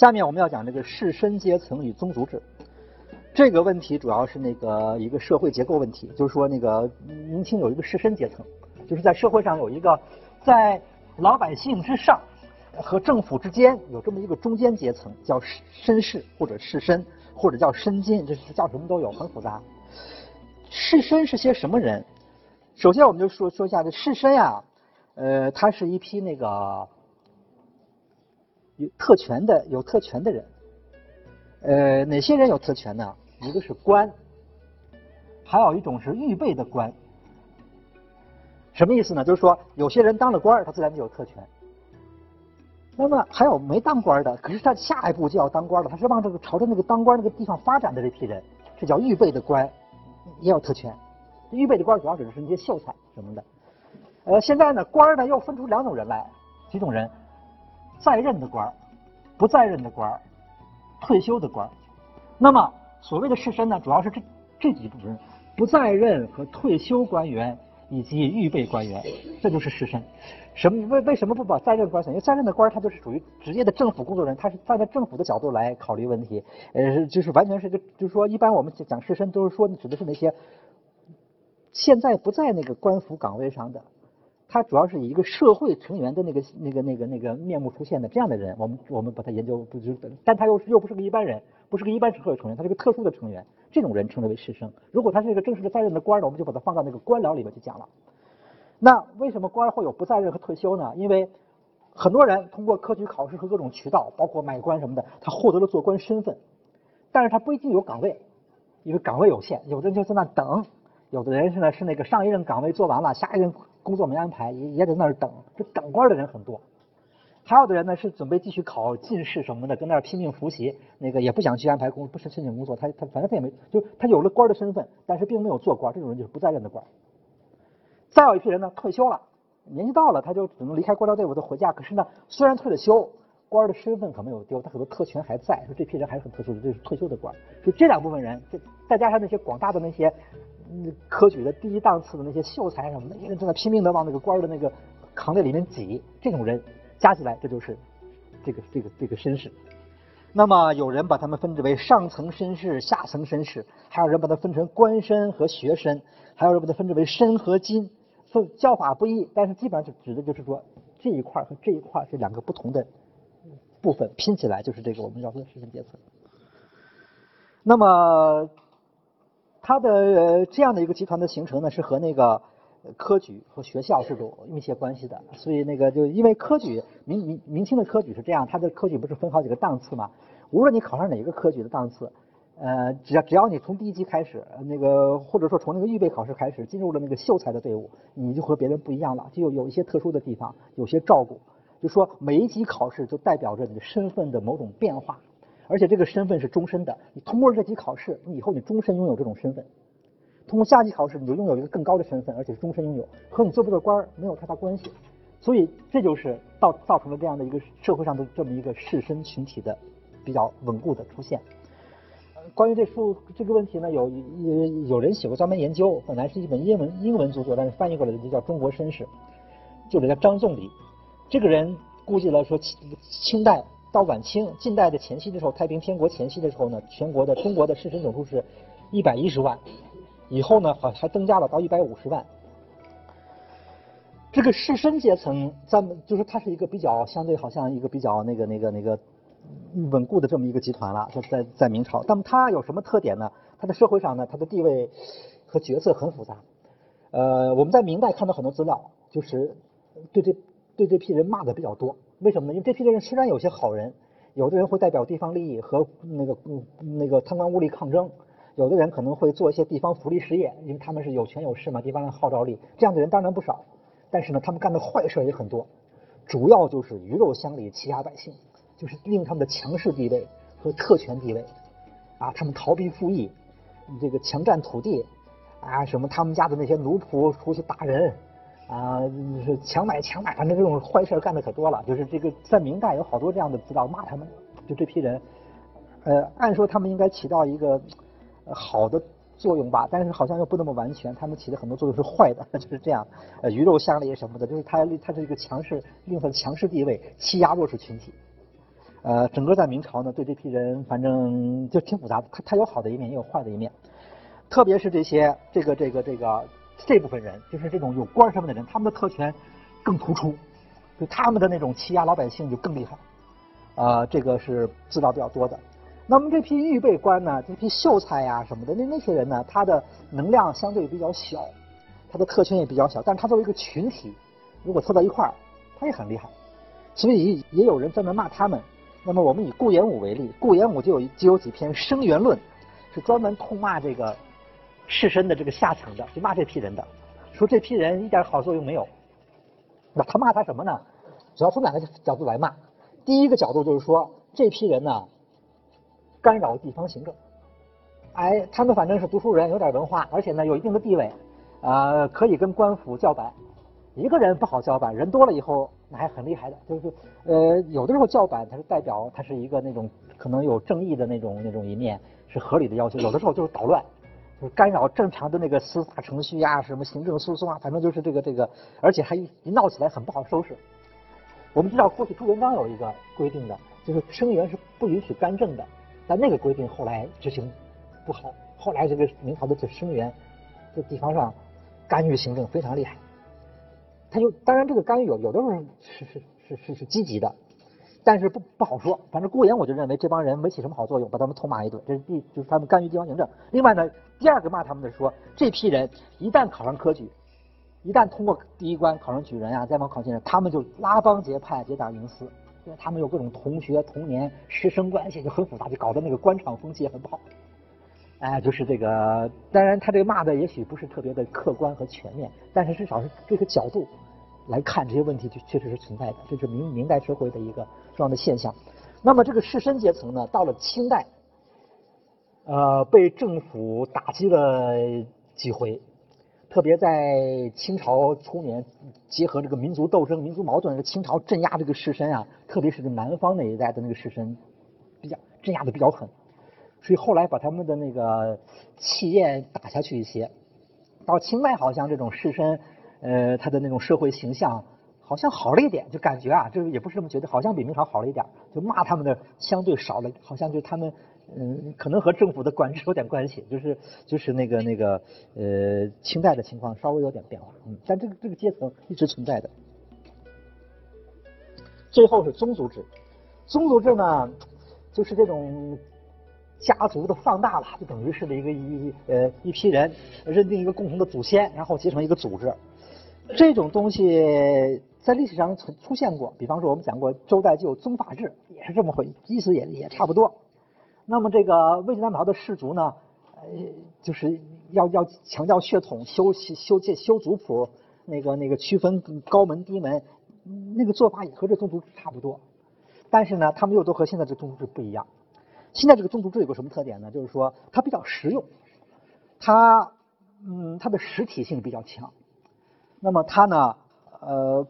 下面我们要讲这个士绅阶层与宗族制。这个问题主要是那个一个社会结构问题，就是说那个明清有一个士绅阶层，就是在社会上有一个在老百姓之上和政府之间有这么一个中间阶层，叫绅士或者士绅或者叫绅金，这是叫什么都有，很复杂。士绅是些什么人？首先我们就说说一下这士绅呀，呃，他是一批那个有特权的有特权的人。呃，哪些人有特权呢？一个是官，还有一种是预备的官。什么意思呢？就是说，有些人当了官他自然就有特权。那么还有没当官的，可是他下一步就要当官了，他是往这个朝着那个当官那个地方发展的这批人，这叫预备的官，也有特权。预备的官主要指的是那些秀才什么的。呃，现在呢，官呢又分出两种人来，几种人：在任的官儿，不在任的官儿。退休的官儿，那么所谓的士绅呢，主要是这这几部分：不在任和退休官员以及预备官员，这就是士绅。什么为为什么不把在任官选？因为在任的官他就是属于职业的政府工作人员，他是站在政府的角度来考虑问题，呃，就是完全是个，就是说，一般我们讲士绅都是说指的是那些现在不在那个官府岗位上的。他主要是以一个社会成员的那个、那个、那个、那个面目出现的这样的人，我们我们把他研究不就？但他又是又不是个一般人，不是个一般社会成员，他是个特殊的成员，这种人称之为士绅。如果他是一个正式的在任的官呢，我们就把他放到那个官僚里面去讲了。那为什么官会有不在任和退休呢？因为很多人通过科举考试和各种渠道，包括买官什么的，他获得了做官身份，但是他不一定有岗位，因为岗位有限，有的人就在那等，有的人是呢是那个上一任岗位做完了，下一任。工作没安排，也也在那儿等。这等官的人很多，还有的人呢是准备继续考进士什么的，跟那儿拼命复习。那个也不想去安排工，不是申请工作，他他反正他也没，就他有了官的身份，但是并没有做官。这种人就是不在任的官。再有一批人呢，退休了，年纪到了，他就只能离开官僚队伍，他回家。可是呢，虽然退了休，官的身份可没有丢，他很多特权还在。说这批人还是很特殊的，这是退休的官。就这两部分人，这再加上那些广大的那些。科举的第一档次的那些秀才什么的，一人正在拼命的往那个官的那个行列里面挤，这种人加起来，这就是这个这个这个绅士。那么有人把他们分为上层绅士、下层绅士，还有人把它分成官绅和学绅，还有人把它分为绅和金，分叫法不一，但是基本上就指的就是说这一块和这一块是两个不同的部分拼起来就是这个我们要说的士绅阶层。那么。它的这样的一个集团的形成呢，是和那个科举和学校是有密切关系的。所以那个就因为科举，明明明清的科举是这样，它的科举不是分好几个档次嘛？无论你考上哪个科举的档次，呃，只要只要你从第一级开始，那个或者说从那个预备考试开始进入了那个秀才的队伍，你就和别人不一样了，就有有一些特殊的地方，有些照顾。就说每一级考试就代表着你的身份的某种变化。而且这个身份是终身的，你通过这级考试，你以后你终身拥有这种身份；通过下级考试，你就拥有一个更高的身份，而且是终身拥有，和你做不做官没有太大关系。所以这就是造造成了这样的一个社会上的这么一个士绅群体的比较稳固的出现。关于这书这个问题呢，有有有人写过专门研究，本来是一本英文英文著作，但是翻译过来就叫《中国绅士》，作者叫张仲礼。这个人估计来说清清代。到晚清、近代的前期的时候，太平天国前期的时候呢，全国的中国的士绅总数是一百一十万，以后呢好还增加了到一百五十万。这个士绅阶层，咱们就是它是一个比较相对，好像一个比较那个那个那个稳固的这么一个集团了，在在在明朝。那么它有什么特点呢？它的社会上呢，它的地位和角色很复杂。呃，我们在明代看到很多资料，就是对这对这批人骂的比较多。为什么呢？因为这批的人虽然有些好人，有的人会代表地方利益和那个嗯那个贪官污吏抗争，有的人可能会做一些地方福利事业，因为他们是有权有势嘛，地方的号召力，这样的人当然不少。但是呢，他们干的坏事也很多，主要就是鱼肉乡里欺压百姓，就是利用他们的强势地位和特权地位，啊，他们逃避赋役，这个强占土地，啊，什么他们家的那些奴仆出去打人。啊，强买强买，反正这种坏事干的可多了。就是这个在明代有好多这样的资料骂他们，就这批人，呃，按说他们应该起到一个好的作用吧，但是好像又不那么完全，他们起的很多作用是坏的，就是这样。呃，鱼肉乡里什么的，就是他他是一个强势，利用他的强势地位欺压弱势群体。呃，整个在明朝呢，对这批人反正就挺复杂的，他他有好的一面，也有坏的一面。特别是这些这个这个这个这部分人，就是这种有官身份的人，他们的特权更突出，就他们的那种欺压老百姓就更厉害。啊，这个是资料比较多的。那么这批预备官呢，这批秀才呀什么的，那那些人呢，他的能量相对比较小，他的特权也比较小，但是他作为一个群体，如果凑到一块儿，他也很厉害。所以也有人专门骂他们。那么我们以顾炎武为例，顾炎武就有就有几篇《声援论》，是专门痛骂这个士绅的这个下层的，就骂这批人的，说这批人一点好作用没有。那他骂他什么呢？主要从两个角度来骂。第一个角度就是说，这批人呢，干扰地方行政。哎，他们反正是读书人，有点文化，而且呢有一定的地位，啊，可以跟官府叫板。一个人不好叫板，人多了以后那还很厉害的。就是呃，有的时候叫板，它是代表它是一个那种可能有正义的那种那种一面，是合理的要求。有的时候就是捣乱，就是干扰正常的那个司法程序呀，什么行政诉讼啊，反正就是这个这个，而且还一闹起来很不好收拾。我们知道过去朱元璋有一个规定的，就是生员是不允许干政的，但那个规定后来执行不好，后来这个明朝的这生员在地方上干预行政非常厉害。他就当然这个干预有有的时候是是是是是积极的，但是不不好说。反正顾炎我就认为这帮人没起什么好作用，把他们痛骂一顿。这是第就是他们干预地方行政。另外呢，第二个骂他们的说，这批人一旦考上科举，一旦通过第一关考上举人啊，再往考进人，他们就拉帮结派、结党营私，因为他们有各种同学、同年、师生关系就很复杂，就搞得那个官场风气也很不好。哎，就是这个，当然他这个骂的也许不是特别的客观和全面，但是至少是这个角度来看这些问题，就确实是存在的，这是明明代社会的一个重要的现象。那么这个士绅阶层呢，到了清代，呃，被政府打击了几回，特别在清朝初年，结合这个民族斗争、民族矛盾，清朝镇压这个士绅啊，特别是南方那一带的那个士绅，比较镇压的比较狠。所以后来把他们的那个气焰打下去一些，到清代好像这种士绅，呃，他的那种社会形象好像好了一点，就感觉啊，这个也不是这么觉得，好像比明朝好了一点，就骂他们的相对少了，好像就他们，嗯，可能和政府的管制有点关系，就是就是那个那个呃，清代的情况稍微有点变化，嗯，但这个这个阶层一直存在的。最后是宗族制，宗族制呢，就是这种。家族的放大了，就等于是一个一呃一批人认定一个共同的祖先，然后结成一个组织。这种东西在历史上曾出现过，比方说我们讲过周代就有宗法制，也是这么回意思也也差不多。那么这个魏晋南北朝的氏族呢，呃，就是要要强调血统，修修建修族谱，那个那个区分高门低门，那个做法也和这宗族制差不多。但是呢，他们又都和现在这宗族制不一样。现在这个宗族制有个什么特点呢？就是说它比较实用，它嗯它的实体性比较强。那么它呢呃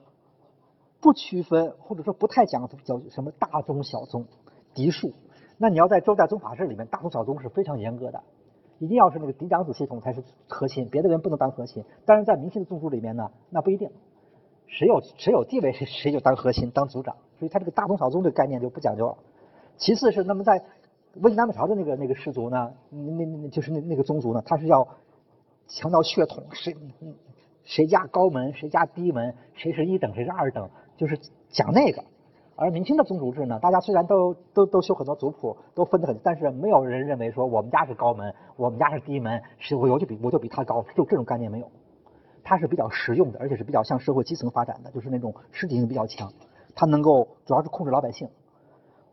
不区分或者说不太讲叫什么大宗小宗嫡庶。那你要在周代宗法制里面，大宗小宗是非常严格的，一定要是那个嫡长子系统才是核心，别的人不能当核心。但是在明清的宗族里面呢，那不一定，谁有谁有地位谁谁就当核心当族长，所以它这个大宗小宗这个概念就不讲究了。其次是那么在魏晋南北朝的那个那个氏族呢，那那就是那那个宗族呢，他是要强调血统，谁谁家高门，谁家低门，谁是一等，谁是二等，就是讲那个。而明清的宗族制呢，大家虽然都都都修很多族谱，都分得很，但是没有人认为说我们家是高门，我们家是低门，是我就比我就比他高，就这种概念没有。它是比较实用的，而且是比较向社会基层发展的，就是那种实体性比较强，它能够主要是控制老百姓。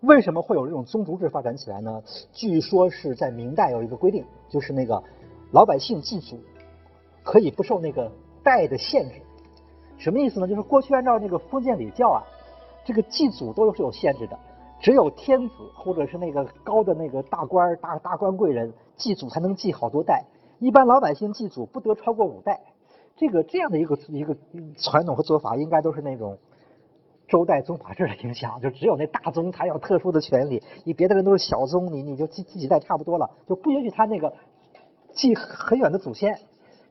为什么会有这种宗族制发展起来呢？据说是在明代有一个规定，就是那个老百姓祭祖可以不受那个代的限制。什么意思呢？就是过去按照那个封建礼教啊，这个祭祖都是有限制的，只有天子或者是那个高的那个大官大大官贵人祭祖才能祭好多代，一般老百姓祭祖不得超过五代。这个这样的一个一个传统和做法，应该都是那种。周代宗法制的影响，就只有那大宗才有特殊的权利，你别的人都是小宗，你你就祭祭几代差不多了，就不允许他那个祭很远的祖先。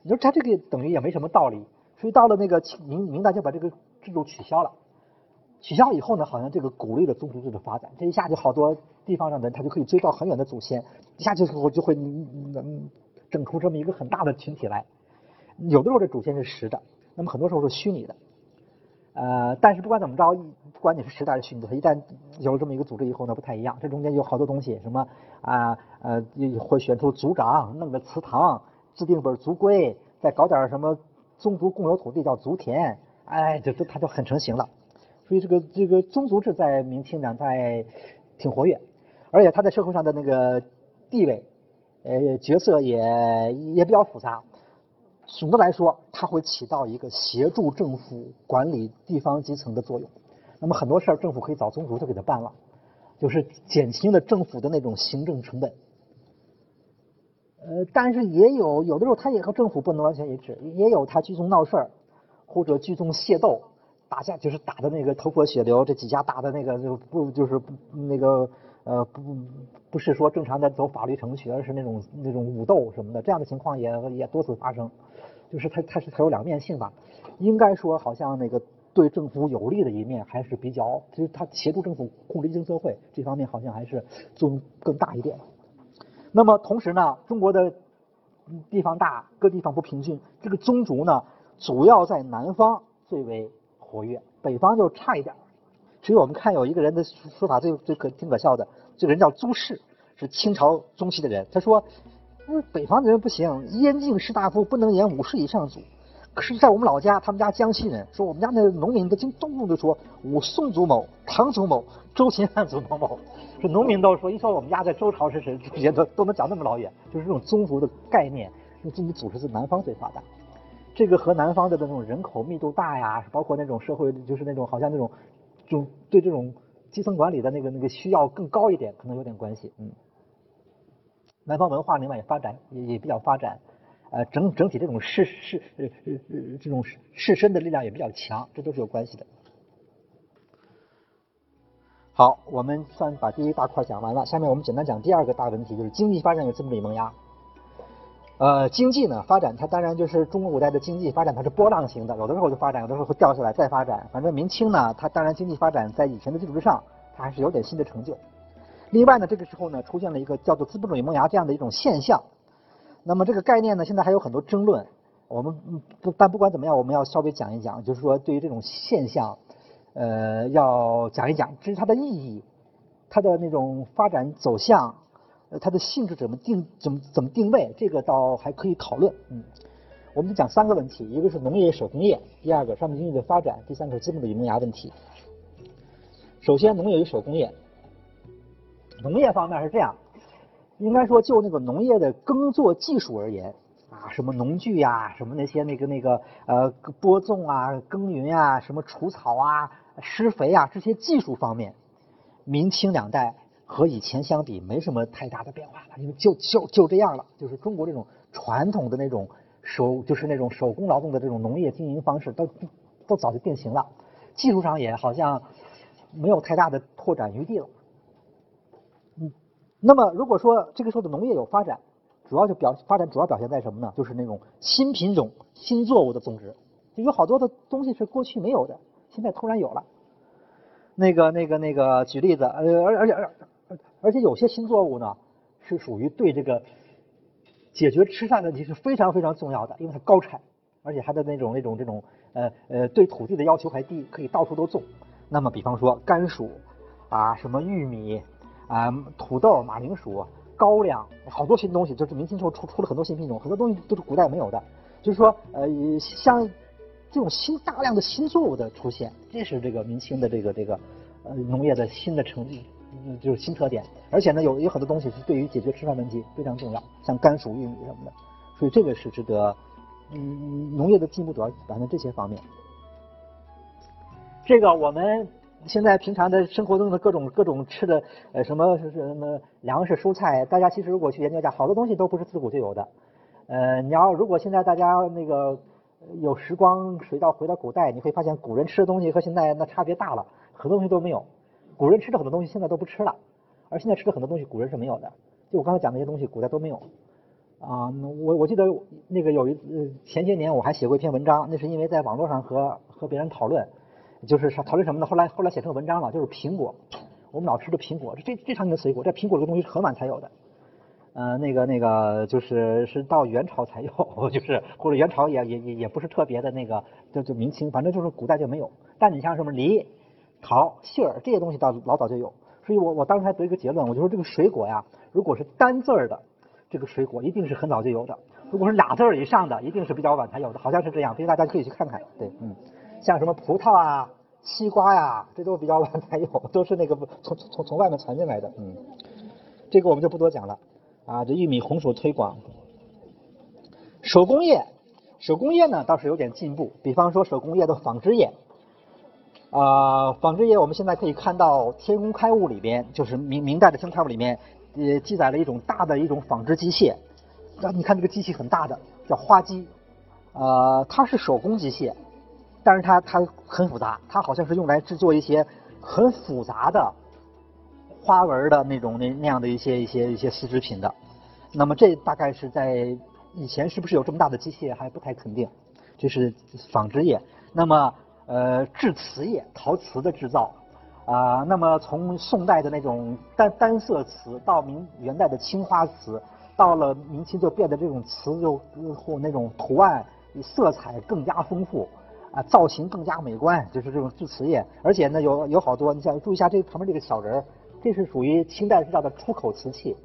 你说他这个等于也没什么道理，所以到了那个清明明代就把这个制度取消了，取消以后呢，好像这个鼓励了宗族制的发展，这一下就好多地方上的人他就可以追到很远的祖先，一下就就会能整出这么一个很大的群体来。有的时候这祖先是实的，那么很多时候是虚拟的。呃，但是不管怎么着，不管你是实的还是虚拟的，一旦有了这么一个组织以后呢，不太一样。这中间有好多东西，什么啊呃，会选出族长，弄个祠堂，制定本族规，再搞点什么宗族共有土地叫族田，哎，这这它就很成型了。所以这个这个宗族制在明清两代挺活跃，而且它在社会上的那个地位，呃，角色也也比较复杂。总的来说，它会起到一个协助政府管理地方基层的作用。那么很多事儿，政府可以找宗族就给他办了，就是减轻了政府的那种行政成本。呃，但是也有有的时候，他也和政府不能完全一致，也有他聚众闹事儿，或者聚众械斗、打架，就是打的那个头破血流，这几家打的那个就不就是不那个呃不不是说正常的走法律程序，而是那种那种武斗什么的，这样的情况也也多次发生。就是它，它是它有两面性吧。应该说，好像那个对政府有利的一面还是比较，就是它协助政府控制经济社会这方面，好像还是作用更大一点。那么同时呢，中国的地方大，各地方不平均，这个宗族呢，主要在南方最为活跃，北方就差一点。所以我们看有一个人的说法最最可挺可笑的，这个人叫朱氏，是清朝中期的人，他说。嗯，北方的人不行，燕京士大夫不能言五世以上祖。可是，在我们老家，他们家江西人说，我们家那农民都经动不动就说我宋祖某、唐祖某、周秦汉祖某某。这农民都说，一说我们家在周朝是谁之间都都能讲那么老远，就是这种宗族的概念，那宗族组织是南方最发达。这个和南方的那种人口密度大呀，包括那种社会，就是那种好像那种，就对这种基层管理的那个那个需要更高一点，可能有点关系，嗯。南方文化另外也发展也也比较发展，呃整整体这种士士呃呃这种士绅的力量也比较强，这都是有关系的。好，我们算把第一大块讲完了，下面我们简单讲第二个大问题，就是经济发展有资本主义萌芽。呃，经济呢发展，它当然就是中国古代的经济发展，它是波浪型的，有的时候就发展，有的时候会掉下来再发展。反正明清呢，它当然经济发展在以前的基础之上，它还是有点新的成就。另外呢，这个时候呢，出现了一个叫做资本主义萌芽这样的一种现象。那么这个概念呢，现在还有很多争论。我们不，但不管怎么样，我们要稍微讲一讲，就是说对于这种现象，呃，要讲一讲，这是它的意义，它的那种发展走向，呃，它的性质怎么定，怎么怎么定位，这个倒还可以讨论。嗯，我们讲三个问题，一个是农业手工业，第二个商品经济的发展，第三个是资本主义萌芽问题。首先，农业与手工业。农业方面是这样，应该说就那个农业的耕作技术而言，啊，什么农具呀，什么那些那个那个呃播种啊、耕耘啊、什么除草啊、施肥啊这些技术方面，明清两代和以前相比没什么太大的变化了，因为就就就这样了，就是中国这种传统的那种手，就是那种手工劳动的这种农业经营方式都都早就定型了，技术上也好像没有太大的拓展余地了。嗯，那么如果说这个时候的农业有发展，主要就表发展主要表现在什么呢？就是那种新品种、新作物的种植，就有好多的东西是过去没有的，现在突然有了。那个、那个、那个，举例子，呃，而而且而而且有些新作物呢，是属于对这个解决吃饭问题是非常非常重要的，因为它高产，而且它的那种那种这种呃呃对土地的要求还低，可以到处都种。那么比方说甘薯啊，什么玉米。啊，土豆、马铃薯、高粱，好多新东西，就是明清时候出出了很多新品种，很多东西都是古代没有的。就是说，呃，像这种新大量的新作物的出现，这是这个明清的这个这个呃农业的新的成绩，就是新特点。而且呢，有有很多东西是对于解决吃饭问题非常重要，像甘薯、玉米什么的。所以这个是值得，嗯，农业的进步主要表现在这些方面。这个我们。现在平常的生活中的各种各种吃的，呃，什么什么粮食、蔬菜，大家其实如果去研究一下，好多东西都不是自古就有的。呃，你要如果现在大家那个有时光回到回到古代，你会发现古人吃的东西和现在那差别大了，很多东西都没有。古人吃的很多东西现在都不吃了，而现在吃的很多东西古人是没有的。就我刚才讲那些东西，古代都没有。啊，我我记得那个有一前些年我还写过一篇文章，那是因为在网络上和和别人讨论。就是讨论什么呢？后来后来写成文章了，就是苹果，我们老吃的苹果，这这常见的水果，这苹果这个东西是很晚才有的。呃，那个那个就是是到元朝才有，就是或者元朝也也也也不是特别的那个，就就明清，反正就是古代就没有。但你像什么梨、桃、杏儿这些东西，倒老早就有。所以我我当时还得一个结论，我就说这个水果呀，如果是单字儿的这个水果，一定是很早就有的；如果是俩字儿以上的，一定是比较晚才有的，好像是这样。所以大家可以去看看。对，嗯，像什么葡萄啊、西瓜呀，这都比较晚才有，都是那个从从从外面传进来的。嗯，这个我们就不多讲了。啊，这玉米红薯推广，手工业，手工业呢倒是有点进步。比方说手工业的纺织业，啊，纺织业我们现在可以看到《天工开物》里边，就是明明代的《天工开物》里面，也记载了一种大的一种纺织机械。那你看这个机器很大的，叫花机，呃，它是手工机械，但是它它很复杂，它好像是用来制作一些很复杂的。花纹的那种那那样的一些一些一些丝织品的，那么这大概是在以前是不是有这么大的机械还不太肯定，这是纺织业。那么呃制瓷业，陶瓷的制造啊，那么从宋代的那种单单色瓷到明元代的青花瓷，到了明清就变得这种瓷就或那种图案色彩更加丰富啊，造型更加美观，就是这种制瓷业。而且呢有有好多，你想注意一下这旁边这个小人儿。这是属于清代制造的出口瓷器，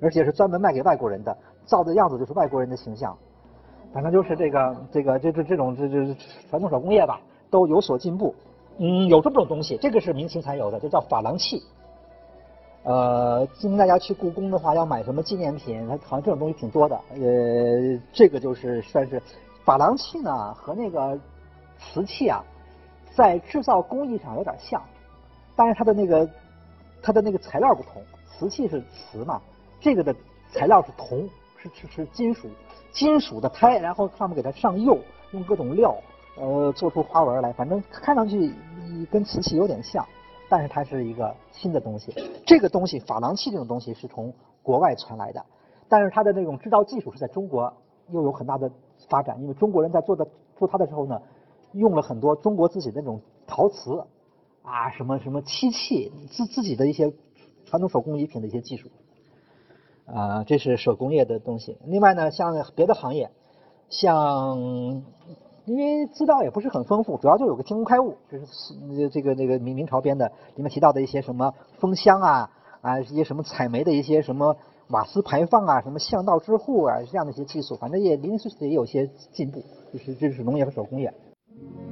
而且是专门卖给外国人的，造的样子就是外国人的形象。反正就是这个这个这这这种这这传统手工业吧，都有所进步。嗯，有这么种东西，这个是明清才有的，就叫珐琅器。呃，今天大家去故宫的话，要买什么纪念品，好像这种东西挺多的。呃，这个就是算是珐琅器呢，和那个瓷器啊，在制造工艺上有点像，但是它的那个。它的那个材料不同，瓷器是瓷嘛，这个的材料是铜，是是是金属，金属的胎，然后上面给它上釉，用各种料，呃，做出花纹来，反正看上去跟瓷器有点像，但是它是一个新的东西。这个东西珐琅器这种东西是从国外传来的，但是它的那种制造技术是在中国又有很大的发展，因为中国人在做的做它的时候呢，用了很多中国自己的那种陶瓷。啊，什么什么漆器，自自己的一些传统手工艺品的一些技术，啊，这是手工业的东西。另外呢，像别的行业，像因为资料也不是很丰富，主要就有个《天工开物》，就是这个那个明明朝编的，里面提到的一些什么封箱啊，啊，一些什么采煤的一些什么瓦斯排放啊，什么巷道之户啊，这样的一些技术，反正也零零碎碎也有些进步，就是这是农业和手工业。Amen.